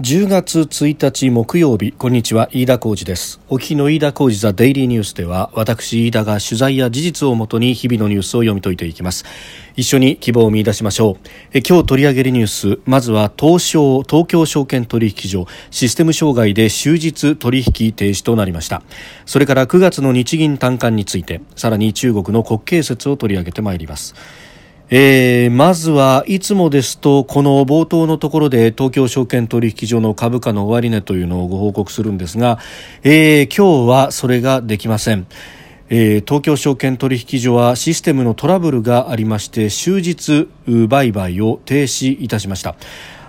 10月1日木曜日こんにちは飯田浩二です。お聞きの飯田浩二ザデイリーニュースでは私飯田が取材や事実をもとに日々のニュースを読み解いていきます。一緒に希望を見出しましょう。え今日取り上げるニュースまずは東証東京証券取引所システム障害で終日取引停止となりました。それから9月の日銀短観についてさらに中国の国慶節を取り上げてまいります。えー、まずはいつもですとこの冒頭のところで東京証券取引所の株価の終値というのをご報告するんですが、えー、今日はそれができません。えー、東京証券取引所はシステムのトラブルがありまして終日売買を停止いたしました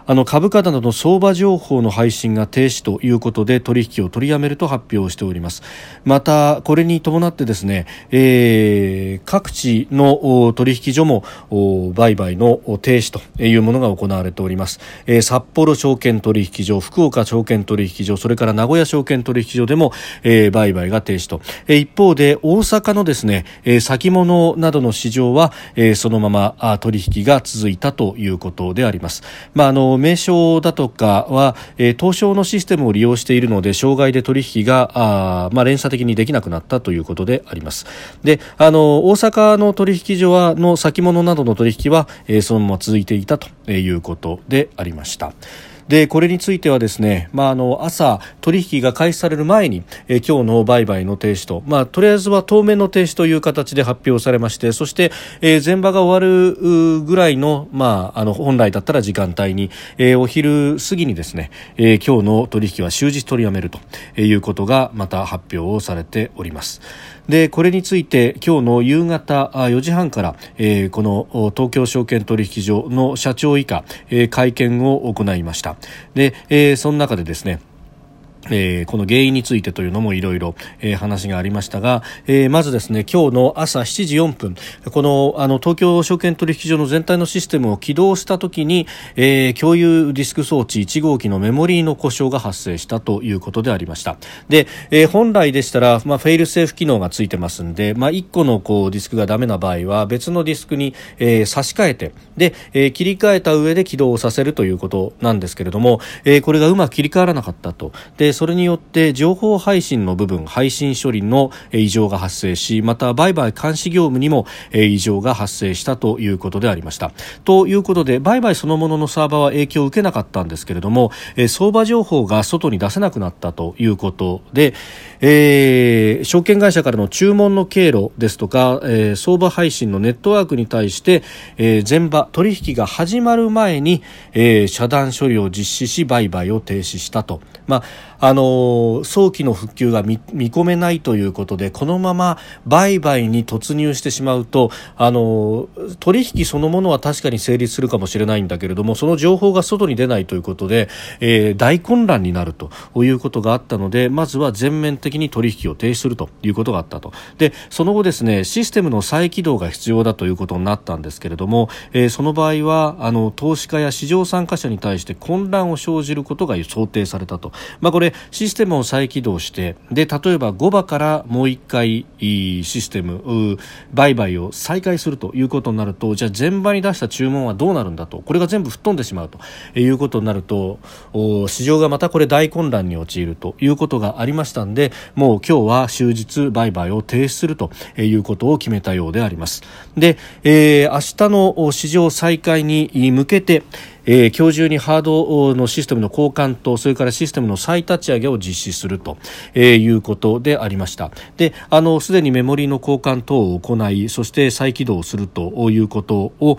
あの株価などの相場情報の配信が停止ということで取引を取りやめると発表しております。またこれに伴ってですね、えー、各地の取引所も売買の停止というものが行われております、えー、札幌証券取引所福岡証券取引所それから名古屋証券取引所でも、えー、売買が停止と、えー、一方で大阪のですね、えー、先物などの市場は、えー、そのまま取引が続いたということであります。まああの名称だとかは、えー、東証のシステムを利用しているので障害で取引があ、まあ、連鎖的にできなくなったということでありますであの大阪の取引所はの先物などの取引は、えー、そのまま続いていたということでありました。でこれについてはですね、まあ、あの朝取引が開始される前に、え今日の売買の停止と、まあ、とりあえずは当面の停止という形で発表されましてそして、え、前場が終わるぐらいの,、まあ、あの本来だったら時間帯に、え、お昼過ぎにですね、え、今日の取引は終日取りやめるということがまた発表をされております。でこれについて今日の夕方4時半から、えー、この東京証券取引所の社長以下、えー、会見を行いました。で、えー、その中でですねえー、この原因についてというのもいろいろ話がありましたが、えー、まずですね今日の朝7時4分このあの東京証券取引所の全体のシステムを起動したときに、えー、共有ディスク装置1号機のメモリーの故障が発生したということでありました。で、え、本来でしたら、まあ、フェイルセーフ機能がついてますんで、まあ、1個のこうディスクがダメな場合は別のディスクに、え、差し替えてで、え、切り替えた上で起動させるということなんですけれども、え、これがうまく切り替わらなかったと。でそれによって情報配信の部分配信処理の異常が発生しまた売買監視業務にも異常が発生したということでありました。ということで売買そのもののサーバーは影響を受けなかったんですけれども相場情報が外に出せなくなったということで、えー、証券会社からの注文の経路ですとか、えー、相場配信のネットワークに対して、えー、前場取引が始まる前に、え、遮断処理を実施し売買を停止したと、まああの早期の復旧が見込めないということでこのまま売買に突入してしまうとあの取引そのものは確かに成立するかもしれないんだけれどもその情報が外に出ないということで、えー、大混乱になるということがあったのでまずは全面的に取引を停止するということがあったと。でその後ですねシステムの再起動が必要だということになったんですけれども、えー、その場合はあの投資家や市場参加者に対して混乱を生じることが想定されたと、まあ、これシステムを再起動してで例えば5場からもう1回システム売買を再開するということになるとじゃあ前場に出した注文はどうなるんだとこれが全部吹っ飛んでしまうということになると市場がまたこれ大混乱に陥るということがありましたんでもう今日は終日売買を停止するということを決めたようであります。で、えー、明日の市場再開に向けてえー、今日中にハードのシステムの交換とそれからシステムの再立ち上げを実施すると、えー、いうことでありました。であのすでにメモリの交換等を行いそして再起動するということを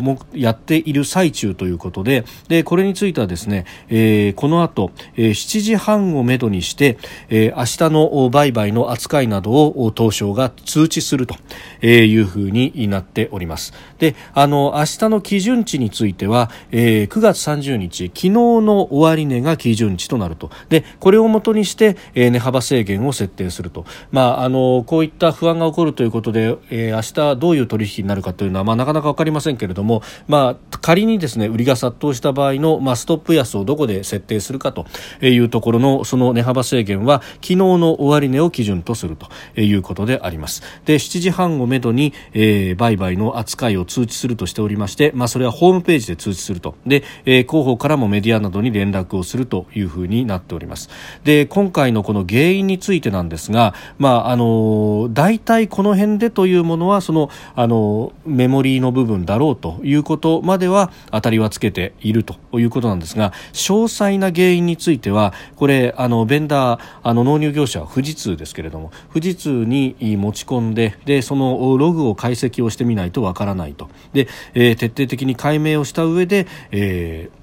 もやっている最中ということででこれについてはですね、えー、この後、えー、7時半をめどにして、えー、明日の売買の扱いなどを東証が通知すると。えいうふうになっております。であの明日の基準値については、えー、9月30日昨日の終値が基準値となると。でこれをもとにして、えー、値幅制限を設定すると、まあ、あのこういった不安が起こるということで、えー、明日どういう取引になるかというのは、まあ、なかなか分かりませんけれども、まあ、仮にですね売りが殺到した場合の、まあ、ストップ安をどこで設定するかというところのその値幅制限は昨日の終値を基準とするということであります。で7時半めどに、えー、売買の扱いを通知するとしておりまして、まあ、それはホームページで通知すると。で、えー、広報からもメディアなどに連絡をするというふうになっております。で今回のこの原因についてなんですが、まあ、あの大体この辺でというものはそのあのメモリーの部分だろうということまでは当たりはつけているということなんですが詳細な原因についてはこれあのベンダーあの納入業者は富士通ですけれども富士通に持ち込んででそのログを解析をしてみないとわからないと。で、えー、徹底的に解明をした上で、えー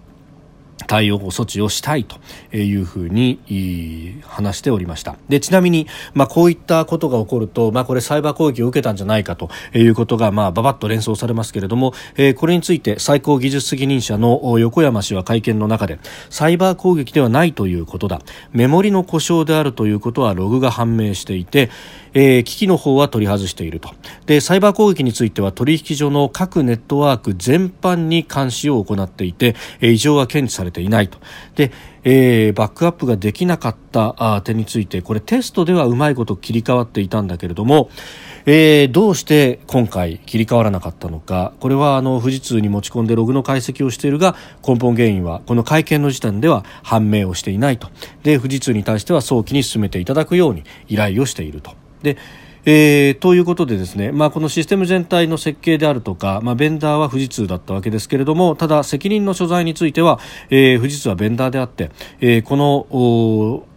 対応措置をしたいというふうに話しておりました。でちなみに、まあ、こういったことが起こると、まあ、これサイバー攻撃を受けたんじゃないかということが、まあ、ばばっと連想されますけれども、これについて最高技術責任者の横山氏は会見の中でサイバー攻撃ではないということだ。メモリの故障であるということはログが判明していて、えー、機器の方は取り外していると。でサイバー攻撃については取引所の各ネットワーク全般に監視を行っていて、えー、異常は検知されていないと。で、えー、バックアップができなかった点についてこれテストではうまいこと切り替わっていたんだけれども、えー、どうして今回切り替わらなかったのか。これはあの富士通に持ち込んでログの解析をしているが根本原因はこの会見の時点では判明をしていないと。で富士通に対しては早期に進めていただくように依頼をしていると。でえー、ということでですね、まあ、このシステム全体の設計であるとか、まあ、ベンダーは富士通だったわけですけれどもただ責任の所在については、えー、富士通はベンダーであって、えー、この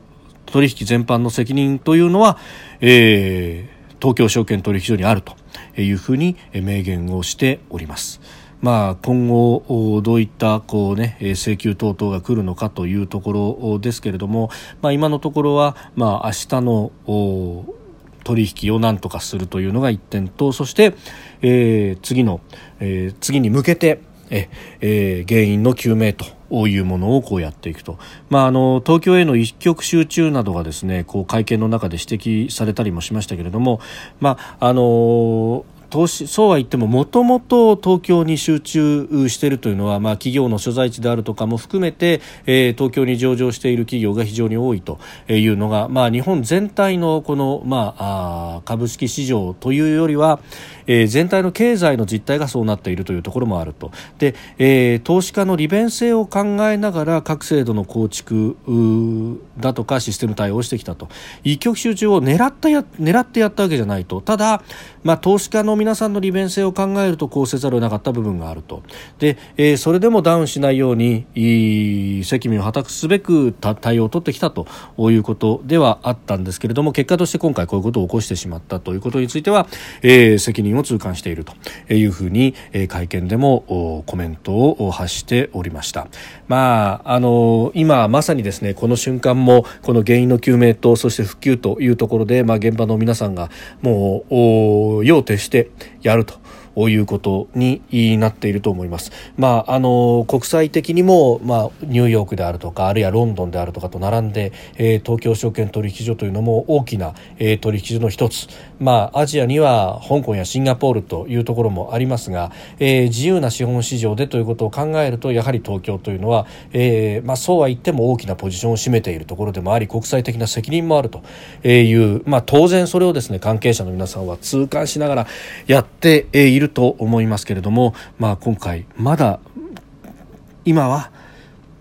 取引全般の責任というのは、えー、東京証券取引所にあるというふうに明言をしております。まあ、今後どういったこう、ね、請求等々が来るのかというところですけれども、まあ、今のところは、まあ、明日の取引を何とかするというのが1点とそして、えー、次の、えー、次に向けてえ、えー、原因の究明というものをこうやっていくと、まあ、あの東京への一極集中などがですねこう会見の中で指摘されたりもしましたけれども、まああの投資そうは言ってももともと東京に集中しているというのは、まあ、企業の所在地であるとかも含めて、えー、東京に上場している企業が非常に多いというのが、まあ、日本全体のこの、まあ、あ株式市場というよりは、えー、全体の経済の実態がそうなっているというところもあると。で、えー、投資家の利便性を考えながら各制度の構築だとかシステム対応してきたと。一極集中を狙ったや狙ってやったわけじゃないと。ただ、まあ、投資家の皆さんの利便性を考えるとこうせざるを得なかった部分があると。で、えー、それでもダウンしないように責任を果たすべく対応を取ってきたと。いうことではあったんですけれども結果として今回こういうことを起こしてしまったということについては、えー、責任を痛感しているというふうに、会見でもコメントを発しておりました。まあ、あの今まさにですねこの瞬間もこの原因の究明とそして復旧というところで、まあ、現場の皆さんがもう夜を徹してやるということになっていると思います。まあ、あの国際的にも、まあ、ニューヨークであるとかあるいはロンドンであるとかと並んで、えー、東京証券取引所というのも大きな、えー、取引所の一つ、まあ、アジアには香港やシンガポールというところもありますが、えー、自由な資本市場でということを考えるとやはり東京というのは、えーまあ、そうは言っても大きなポジションを占めているところでもあり国際的な責任もあるという、まあ、当然それをですね関係者の皆さんは痛感しながらやっていると思いますけれども、まあ、今回まだ今は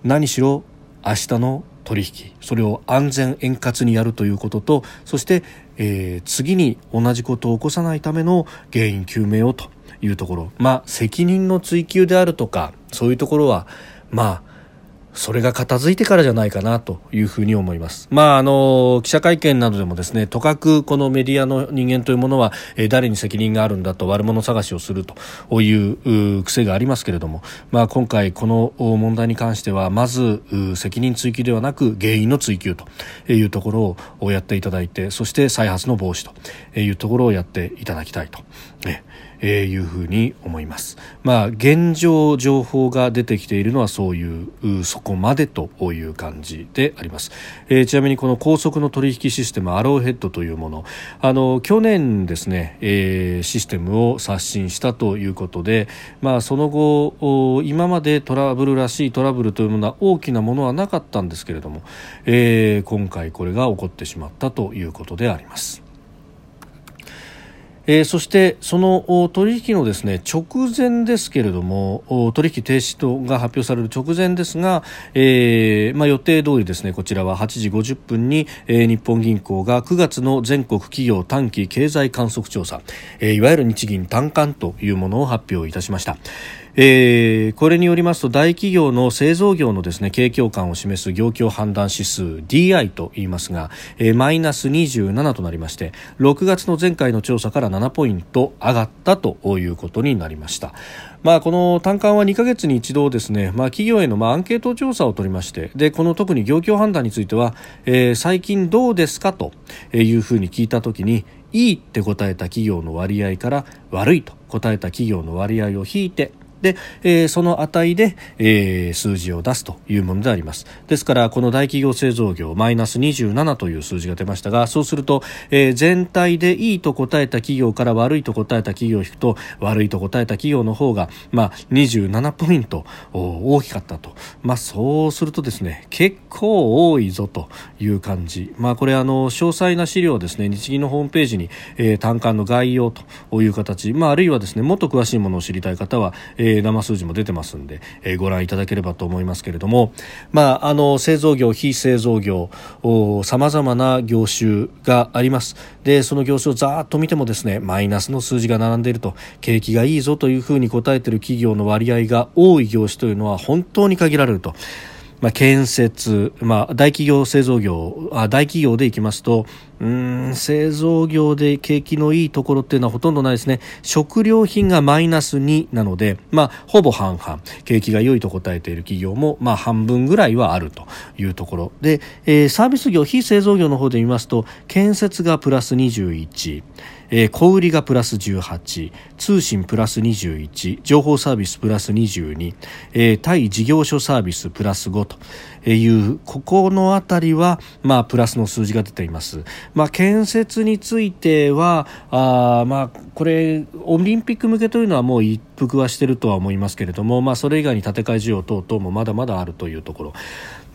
何しろ明日の取引それを安全円滑にやるということとそして、えー、次に同じことを起こさないための原因究明をというところ。まあ責任の追及であるとかそういうところはまあそれが片付いてからじゃないかなというふうに思います。まあ、あの、記者会見などでもですね、とかくこのメディアの人間というものは、え誰に責任があるんだと悪者探しをするという癖がありますけれども、まあ、今回この問題に関しては、まず責任追及ではなく原因の追及というところをやっていただいて、そして再発の防止というところをやっていただきたいと。ねえー、いうふうに思います。まあ、現状情報が出てきているのはそういうそこまでという感じであります。えー、ちなみにこの高速の取引システムアローヘッドというもの、あの去年ですね、えー、システムを刷新したということで、まあその後今までトラブルらしいトラブルというものは大きなものはなかったんですけれども、えー、今回これが起こってしまったということであります。えー、そしてその取引のですね直前ですけれども取引停止とが発表される直前ですが、えーまあ、予定通りですねこちらは8時50分に、えー、日本銀行が9月の全国企業短期経済観測調査、えー、いわゆる日銀短観というものを発表いたしました。えー、これによりますと大企業の製造業のですね景況感を示す業況判断指数 DI と言いますが、えー、マイナス27となりまして6月の前回の調査から7ポイント上がったということになりました。まあ、この単価は2ヶ月に一度ですね、まあ、企業へのまあアンケート調査を取りましてでこの特に業況判断については、えー、最近どうですかというふうに聞いたときにいいって答えた企業の割合から悪いと答えた企業の割合を引いてで、えー、その値で、えー、数字を出すというものであります。ですからこの大企業製造業マイナス27という数字が出ましたがそうすると、えー、全体でいいと答えた企業から悪いと答えた企業を引くと悪いと答えた企業の方が、まあ、27ポイント大きかったと、まあ、そうするとですね結構多いぞという感じ、まあ、これあの詳細な資料ですね日銀のホームページに、えー、単価の概要という形、まあ、あるいはですねもっと詳しいものを知りたい方は、ええー、生数字も出てますんで、えー、ご覧いただければと思いますけれども、まあ、あの製造業、非製造業さまざまな業種がありますでその業種をざーっと見てもですねマイナスの数字が並んでいると景気がいいぞというふうに答えている企業の割合が多い業種というのは本当に限られると。まあ、建設、まあ、大企業製造業あ大企業でいきますとうん製造業で景気のいいところっていうのはほとんどないですね。食料品がマイナス2なので、まあ、ほぼ半々。景気が良いと答えている企業も、まあ、半分ぐらいはあるというところで、えー、サービス業非製造業の方で見ますと建設がプラス21えー、小売がプラス18通信プラス21情報サービスプラス22、えー、対事業所サービスプラス5というここの辺りは、まあ、プラスの数字が出ています、まあ、建設についてはあ、まあ、これオリンピック向けというのはもう一服はしてるとは思いますけれども、まあ、それ以外に建て替え需要等々もまだまだあるというところ。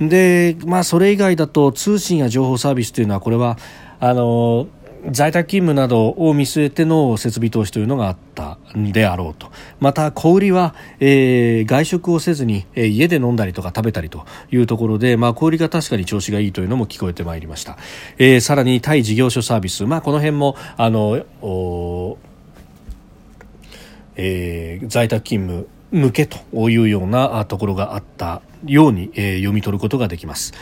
で、まあ、それ以外だと通信や情報サービスというのはこれはあの在宅勤務などを見据えての設備投資というのがあったんであろうとまた小売りは、えー、外食をせずに、えー、家で飲んだりとか食べたりというところで、まあ、小売りが確かに調子がいいというのも聞こえてまいりました、えー、さらに対事業所サービス、まあ、この辺もあのえー、在宅勤務向けというようなところがあったように、えー、読み取ることができます。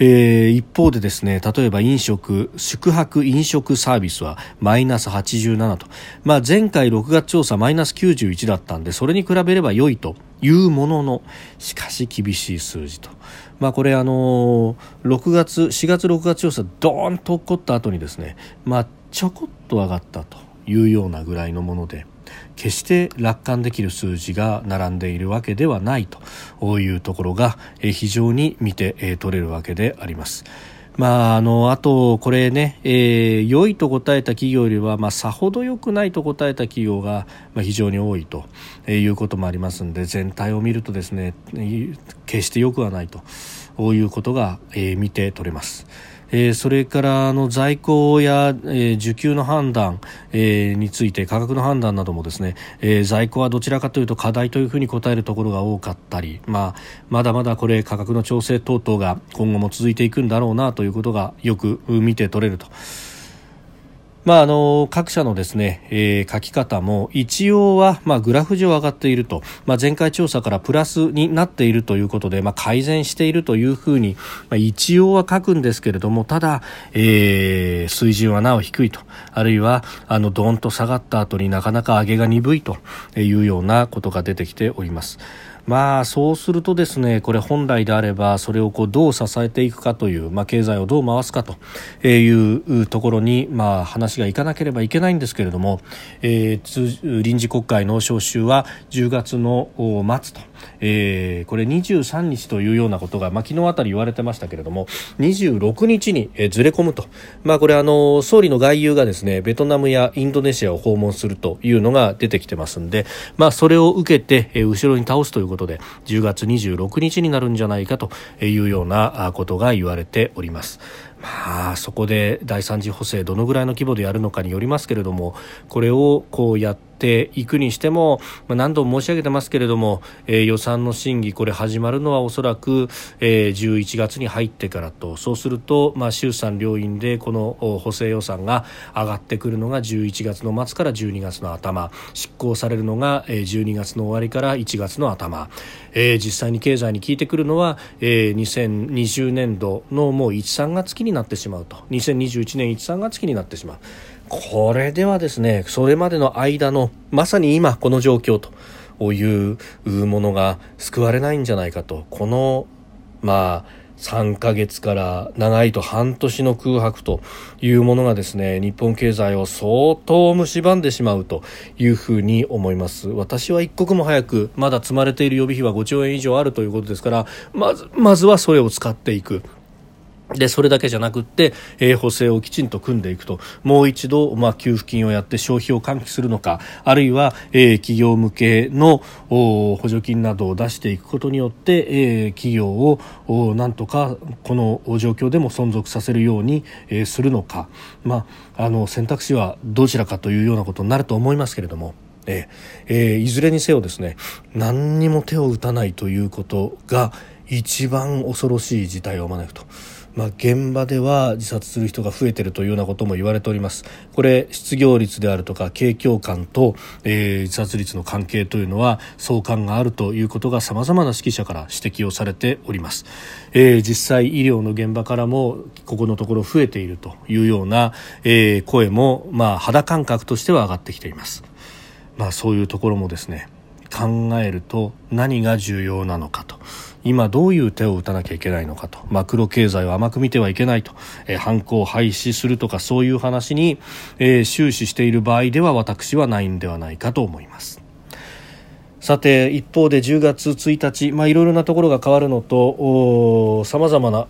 えー、一方でですね例えば飲食宿泊飲食サービスはマイナス87と、まあ、前回6月調査マイナス91だったんでそれに比べれば良いというもののしかし厳しい数字と。まあ、これあの6月4月6月調査ドーンと起こった後にですね、まあ、ちょこっと上がったというようなぐらいのもので決して楽観できる数字が並んでいるわけではないというところが非常に見て取れるわけであります。まあ、あのあと、これね、えー、良いと答えた企業よりは、まあ、さほど良くないと答えた企業が、まあ、非常に多いとえいうこともありますので全体を見るとですね決して良くはないということが、えー、見て取れます。えー、それからあの在庫や、えー、需給の判断、えー、について価格の判断などもですね、えー、在庫はどちらかというと課題というふうに答えるところが多かったり、まあ、まだまだこれ価格の調整等々が今後も続いていくんだろうなということがよく見て取れると。まあ、あの各社のですね、えー、書き方も一応は、まあ、グラフ上上がっていると、まあ、前回調査からプラスになっているということで、まあ、改善しているというふうに、まあ、一応は書くんですけれどもただ、えー、水準はなお低いとあるいはあのドーンと下がった後になかなか上げが鈍いというようなことが出てきております。まあそうするとですねこれ本来であればそれをこうどう支えていくかという、まあ、経済をどう回すかというところに、まあ、話がいかなければいけないんですけれども、えー、臨時国会の召集は10月の末と。えー、これ23日というようなことが、まあ、昨日あたり言われてましたけれども26日に、えー、ずれ込むと、まあ、これあの総理の外遊がですねベトナムやインドネシアを訪問するというのが出てきてますんで、まあ、それを受けて、えー、後ろに倒すということで10月26日になるんじゃないかというようなことが言われております。まあ、そこで第3次補正どのぐらいの規模でやるのかによりますけれどもこれをこうやってていくにしても、まあ、何度も申し上げてますけれども、えー、予算の審議これ始まるのはおそらく、えー、11月に入ってからと。そうすると、まあ、衆参両院でこの補正予算が上がってくるのが11月の末から12月の頭。執行されるのが12月の終わりから1月の頭、えー、実際に経済に効いてくるのは、えー、2020年度のもう1、3月期になってしまうと。2021年1、3月期になってしまう。これではですねそれまでの間のまさに今この状況というものが救われないんじゃないかとこのまあ3ヶ月から長いと半年の空白というものがですね日本経済を相当蝕んでしまうというふうに思います。私は一刻も早くまだ積まれている予備費は5兆円以上あるということですからまずまずはそれを使っていく。で、それだけじゃなくって、えー、補正をきちんと組んでいくと、もう一度、まあ、給付金をやって消費を喚起するのか、あるいは、えー、企業向けの補助金などを出していくことによって、えー、企業をなんとかこの状況でも存続させるように、えー、するのか、まあ、あの選択肢はどちらかというようなことになると思いますけれども。えーえー、いずれにせよですね何にも手を打たないということが一番恐ろしい事態を招くと。まあ、現場では自殺する人が増えているというようなことも言われております。これ失業率であるとか景況感と、えー、自殺率の関係というのは相関があるということがさまざまな指揮者から指摘をされております、えー、実際医療の現場からもここのところ増えているというような、えー、声も、まあ、肌感覚としては上がってきています、まあ、そういうところもですね考えると何が重要なのかと。今どういう手を打たなきゃいけないのかとマクロ経済を甘く見てはいけないと、え、犯行を廃止するとかそういう話に、えー、終始している場合では私はないんではないかと思います。さて一方で10月1日、まあ、いろいろなところが変わるのとさまざまな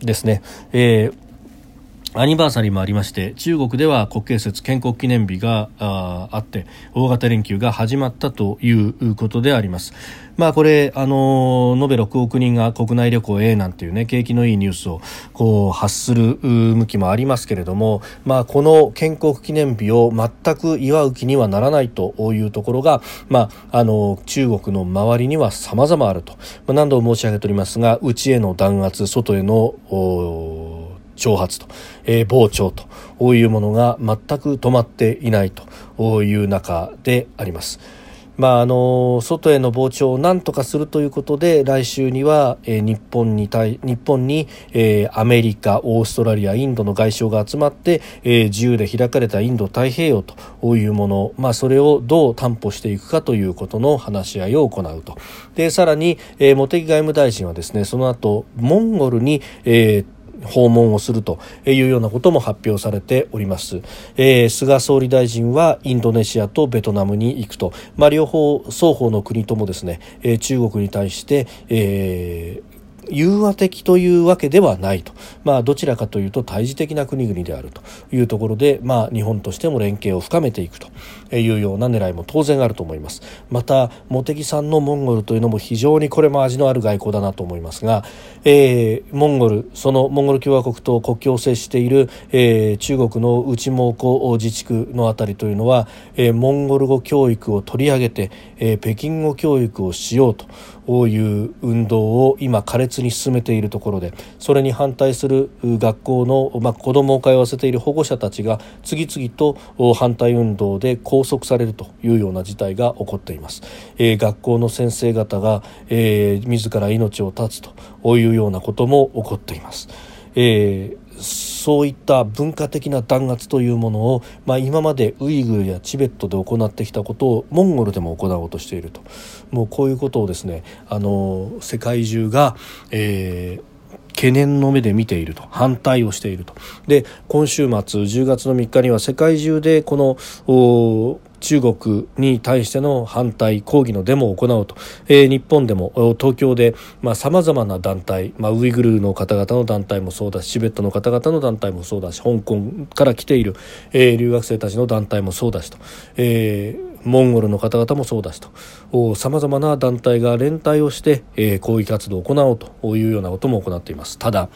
ですね、えーアニバーサリーもありまして中国では国慶節建国記念日がああって大型連休が始まったということであります。まあこれあの延べ6億人が国内旅行へなんていうね景気のいいニュースをこう発する向きもありますけれども、まあこの建国記念日を全く祝う気にはならないというところがまああの中国の周りには様々あると、まあ、何度も申し上げておりますが内への弾圧外への挑発と、えー、膨張というものが全く止まっていないという中であります。まあ、あの外への膨張を何とかするということで来週には、えー、日本に対日本に、えー、アメリカ、オーストラリア、インドの外相が集まって、えー、自由で開かれたインド太平洋というもの、まあ、それをどう担保していくかということの話し合いを行うとでさらに、えー、茂木外務大臣はですねその後モンゴルに、えー訪問をするというようなことも発表されております、えー、菅総理大臣はインドネシアとベトナムに行くと、まあ、両方双方の国ともですね、えー、中国に対して、えー融和的というわけではないと、まあ、どちらかというと対峙的な国々であると。いうところで、まあ、日本としても連携を深めていくと。いうような狙いも当然あると思います。また茂木さんのモンゴルというのも非常にこれも味のある外交だなと思いますが、えー、モンゴルそのモンゴル共和国と国境を接している、えー、中国の内蒙古自治区のあたりというのは、えー、モンゴル語教育を取り上げて、えー、北京語教育をしようと。いう運動を今苛烈に進めているところでそれに反対する学校の、まあ、子どもを通わせている保護者たちが次々と反対運動で拘束されるというような事態が起こっています、えー、学校の先生方が、えー、自ら命を絶つというようなことも起こっています、えーそういった文化的な弾圧というものを、まあ、今までウイグルやチベットで行ってきたことをモンゴルでも行おうとしていると。もうこういうことをですねあの世界中が、えー懸念の目で見ていると。反対をしていると。で今週末10月の3日には世界中でこの中国に対しての反対抗議のデモを行うと、えー、日本でも東京でさまざ、まな団体、まあ、ウイグルの方々の団体もそうだしチベットの方々の団体もそうだし香港から来ている、えー、留学生たちの団体もそうだしと、えー、モンゴルの方々もそうだしとさまざまな団体が連帯をして、えー、抗議活動を行おうというようなことも行っていますただ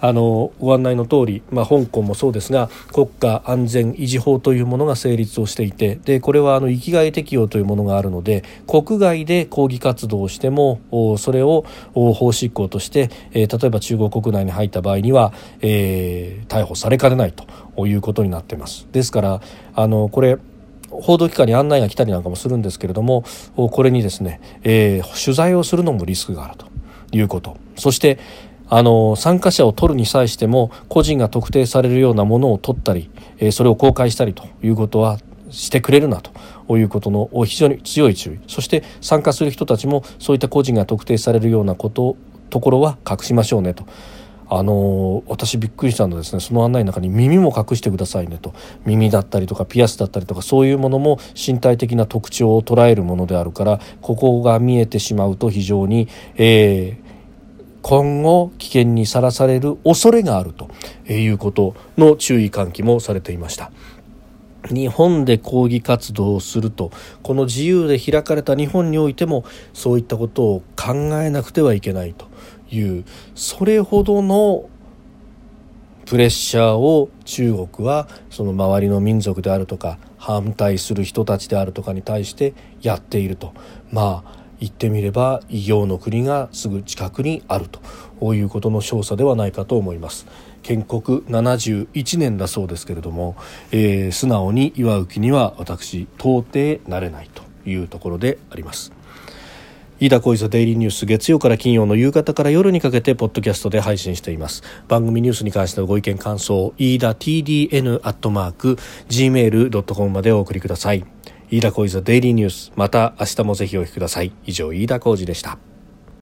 あのご案内の通り、まあ、香港もそうですが国家安全維持法というものが成立をしていてでこれはあの域外適用というものがあるので国外で抗議活動をしてもそれを法執行として、えー、例えば中国国内に入った場合には、えー、逮捕されかねないということになっています。ですからあのこれ報道機関に案内が来たりなんかもするんですけれどもこれにですね、えー、取材をするのもリスクがあるということ。そしてあの参加者を取るに際しても個人が特定されるようなものを取ったり、えー、それを公開したりということはしてくれるなということの非常に強い注意。そして参加する人たちもそういった個人が特定されるようなことところは隠しましょうねと。あの私びっくりしたのはですねその案内の中に耳も隠してくださいねと耳だったりとかピアスだったりとかそういうものも身体的な特徴を捉えるものであるからここが見えてしまうと非常に、えー、今後危険にさらされる恐れがあるということの注意喚起もされていました。日本で抗議活動をするとこの自由で開かれた日本においてもそういったことを考えなくてはいけないというそれほどのプレッシャーを中国はその周りの民族であるとか反対する人たちであるとかに対してやっていると。まあ言ってみれば異形の国がすぐ近くにあるということの証左ではないかと思います。建国71年だそうですけれども、えー、素直に祝う気には私到底なれないというところであります。飯田浩司デイリーニュース月曜から金曜の夕方から夜にかけてポッドキャストで配信しています。番組ニュースに関してのご意見感想飯田 TDN アットマーク gmail.com までお送りください。飯田浩司デイリーニュースまた明日もぜひお聞きください。以上飯田浩司でした。